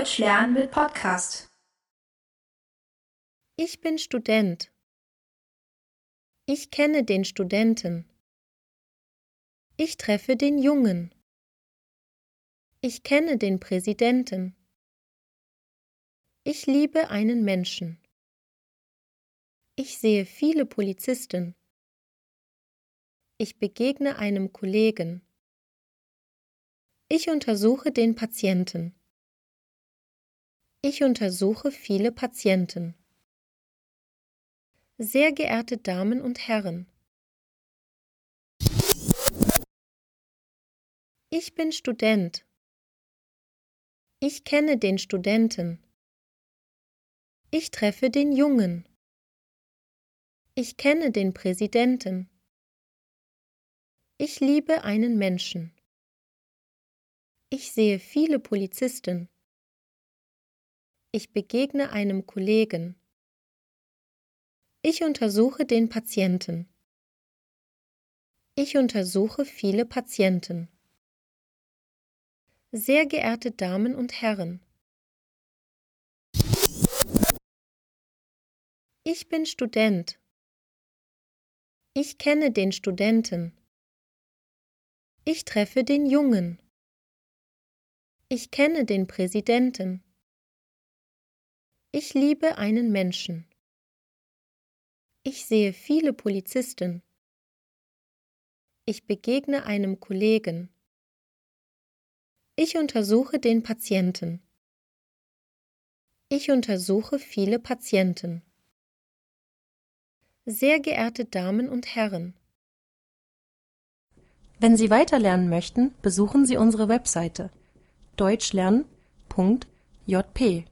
Deutsch lernen mit Podcast. Ich bin Student. Ich kenne den Studenten. Ich treffe den Jungen. Ich kenne den Präsidenten. Ich liebe einen Menschen. Ich sehe viele Polizisten. Ich begegne einem Kollegen. Ich untersuche den Patienten. Ich untersuche viele Patienten. Sehr geehrte Damen und Herren, ich bin Student. Ich kenne den Studenten. Ich treffe den Jungen. Ich kenne den Präsidenten. Ich liebe einen Menschen. Ich sehe viele Polizisten. Ich begegne einem Kollegen. Ich untersuche den Patienten. Ich untersuche viele Patienten. Sehr geehrte Damen und Herren, ich bin Student. Ich kenne den Studenten. Ich treffe den Jungen. Ich kenne den Präsidenten. Ich liebe einen Menschen. Ich sehe viele Polizisten. Ich begegne einem Kollegen. Ich untersuche den Patienten. Ich untersuche viele Patienten. Sehr geehrte Damen und Herren, Wenn Sie weiterlernen möchten, besuchen Sie unsere Webseite deutschlernen.jp